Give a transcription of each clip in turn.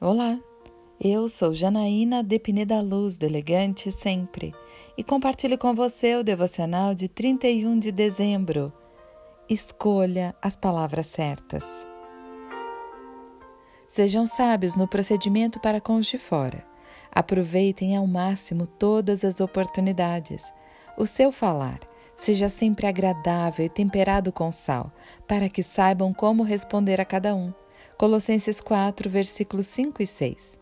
Olá, eu sou Janaína de Pineda Luz, do Elegante Sempre, e compartilho com você o devocional de 31 de dezembro. Escolha as palavras certas. Sejam sábios no procedimento para com os de fora. Aproveitem ao máximo todas as oportunidades. O seu falar seja sempre agradável e temperado com sal, para que saibam como responder a cada um. Colossenses 4, versículos 5 e 6.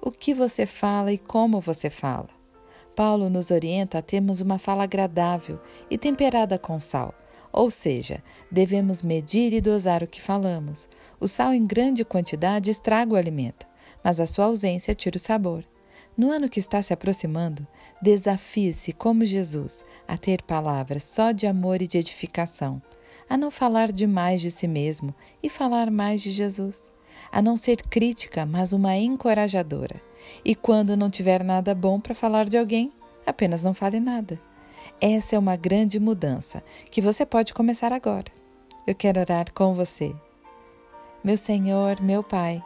O que você fala e como você fala? Paulo nos orienta a termos uma fala agradável e temperada com sal, ou seja, devemos medir e dosar o que falamos. O sal em grande quantidade estraga o alimento, mas a sua ausência tira o sabor. No ano que está se aproximando, desafie-se, como Jesus, a ter palavras só de amor e de edificação a não falar demais de si mesmo e falar mais de Jesus, a não ser crítica, mas uma encorajadora. E quando não tiver nada bom para falar de alguém, apenas não fale nada. Essa é uma grande mudança que você pode começar agora. Eu quero orar com você. Meu Senhor, meu Pai,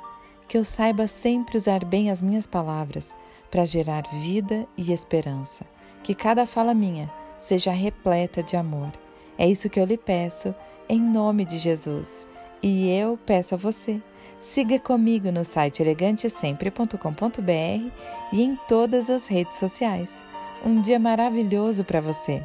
que eu saiba sempre usar bem as minhas palavras para gerar vida e esperança. Que cada fala minha seja repleta de amor é isso que eu lhe peço, em nome de Jesus. E eu peço a você. Siga comigo no site elegantesempre.com.br e em todas as redes sociais. Um dia maravilhoso para você!